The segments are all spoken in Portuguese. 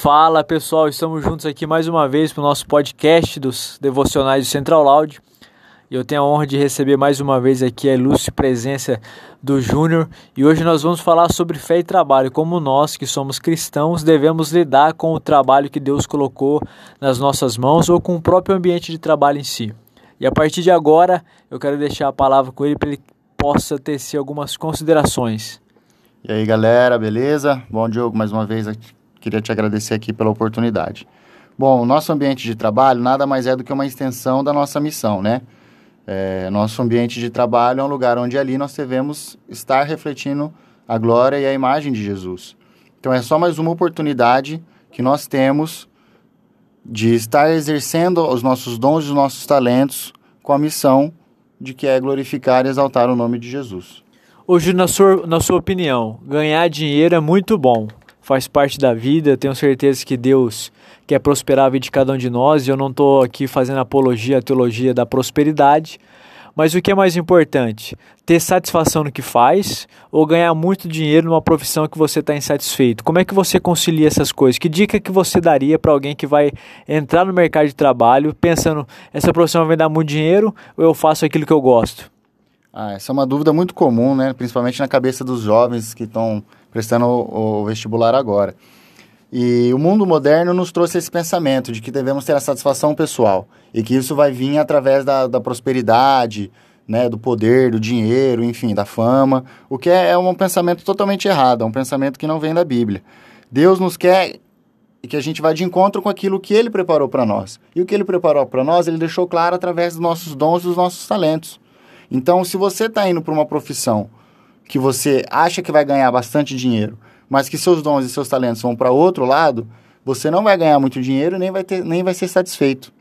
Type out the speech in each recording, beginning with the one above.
Fala pessoal, estamos juntos aqui mais uma vez para o nosso podcast dos devocionais do Central Loud. E eu tenho a honra de receber mais uma vez aqui a ilustre presença do Júnior. E hoje nós vamos falar sobre fé e trabalho, como nós que somos cristãos devemos lidar com o trabalho que Deus colocou nas nossas mãos ou com o próprio ambiente de trabalho em si. E a partir de agora eu quero deixar a palavra com ele para ele possa tecer algumas considerações. E aí galera, beleza? Bom Diogo, mais uma vez queria te agradecer aqui pela oportunidade. Bom, o nosso ambiente de trabalho nada mais é do que uma extensão da nossa missão, né? É, nosso ambiente de trabalho é um lugar onde ali nós devemos estar refletindo a glória e a imagem de Jesus. Então é só mais uma oportunidade que nós temos de estar exercendo os nossos dons e os nossos talentos com a missão de que é glorificar e exaltar o nome de Jesus. Hoje, na sua, na sua opinião, ganhar dinheiro é muito bom, faz parte da vida. Tenho certeza que Deus quer prosperar a vida de cada um de nós e eu não estou aqui fazendo apologia à teologia da prosperidade. Mas o que é mais importante? Ter satisfação no que faz ou ganhar muito dinheiro numa profissão que você está insatisfeito? Como é que você concilia essas coisas? Que dica que você daria para alguém que vai entrar no mercado de trabalho pensando essa profissão vai dar muito dinheiro ou eu faço aquilo que eu gosto? Ah, essa é uma dúvida muito comum, né? principalmente na cabeça dos jovens que estão prestando o, o vestibular agora. E o mundo moderno nos trouxe esse pensamento de que devemos ter a satisfação pessoal e que isso vai vir através da, da prosperidade, né, do poder, do dinheiro, enfim, da fama, o que é, é um pensamento totalmente errado, é um pensamento que não vem da Bíblia. Deus nos quer que a gente vá de encontro com aquilo que Ele preparou para nós. E o que Ele preparou para nós, Ele deixou claro através dos nossos dons e dos nossos talentos. Então, se você está indo para uma profissão que você acha que vai ganhar bastante dinheiro, mas que seus dons e seus talentos vão para outro lado, você não vai ganhar muito dinheiro nem vai, ter, nem vai ser satisfeito.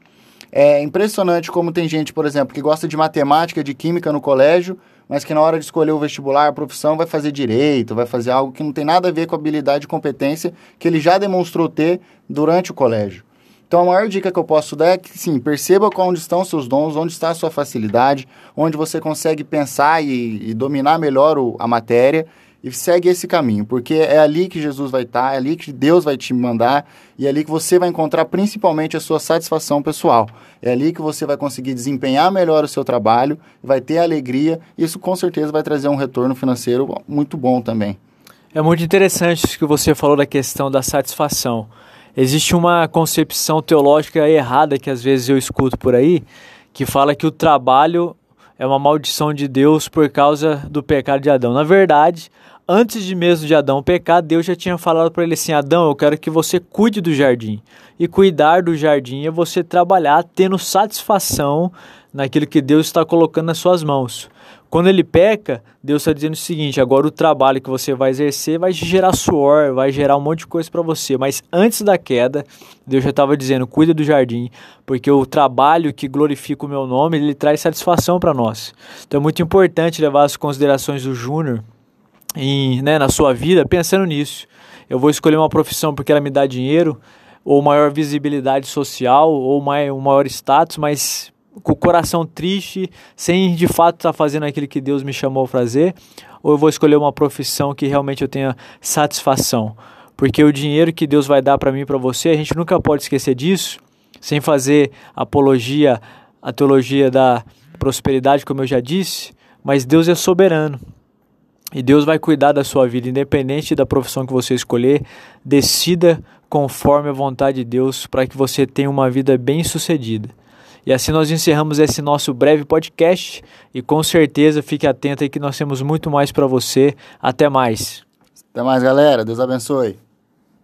É impressionante como tem gente, por exemplo, que gosta de matemática, de química no colégio, mas que na hora de escolher o vestibular, a profissão, vai fazer direito, vai fazer algo que não tem nada a ver com a habilidade e competência que ele já demonstrou ter durante o colégio. Então, a maior dica que eu posso dar é que, sim, perceba onde estão seus dons, onde está a sua facilidade, onde você consegue pensar e, e dominar melhor o, a matéria e segue esse caminho, porque é ali que Jesus vai estar, é ali que Deus vai te mandar e é ali que você vai encontrar principalmente a sua satisfação pessoal. É ali que você vai conseguir desempenhar melhor o seu trabalho, vai ter alegria, e isso com certeza vai trazer um retorno financeiro muito bom também. É muito interessante isso que você falou da questão da satisfação. Existe uma concepção teológica errada que às vezes eu escuto por aí, que fala que o trabalho é uma maldição de Deus por causa do pecado de Adão. Na verdade, antes de mesmo de Adão pecar, Deus já tinha falado para ele assim: Adão, eu quero que você cuide do jardim. E cuidar do jardim é você trabalhar tendo satisfação naquilo que Deus está colocando nas suas mãos. Quando ele peca, Deus está dizendo o seguinte: agora o trabalho que você vai exercer vai gerar suor, vai gerar um monte de coisa para você. Mas antes da queda, Deus já estava dizendo: cuida do jardim, porque o trabalho que glorifica o meu nome, ele traz satisfação para nós. Então é muito importante levar as considerações do Júnior né, na sua vida pensando nisso. Eu vou escolher uma profissão porque ela me dá dinheiro, ou maior visibilidade social, ou um maior status, mas com o coração triste, sem de fato estar tá fazendo aquilo que Deus me chamou a fazer, ou eu vou escolher uma profissão que realmente eu tenha satisfação? Porque o dinheiro que Deus vai dar para mim e para você, a gente nunca pode esquecer disso, sem fazer apologia à teologia da prosperidade, como eu já disse, mas Deus é soberano. E Deus vai cuidar da sua vida, independente da profissão que você escolher, decida conforme a vontade de Deus para que você tenha uma vida bem-sucedida. E assim nós encerramos esse nosso breve podcast e com certeza fique atento aí que nós temos muito mais para você. Até mais. Até mais, galera. Deus abençoe.